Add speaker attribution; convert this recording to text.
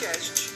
Speaker 1: podcast.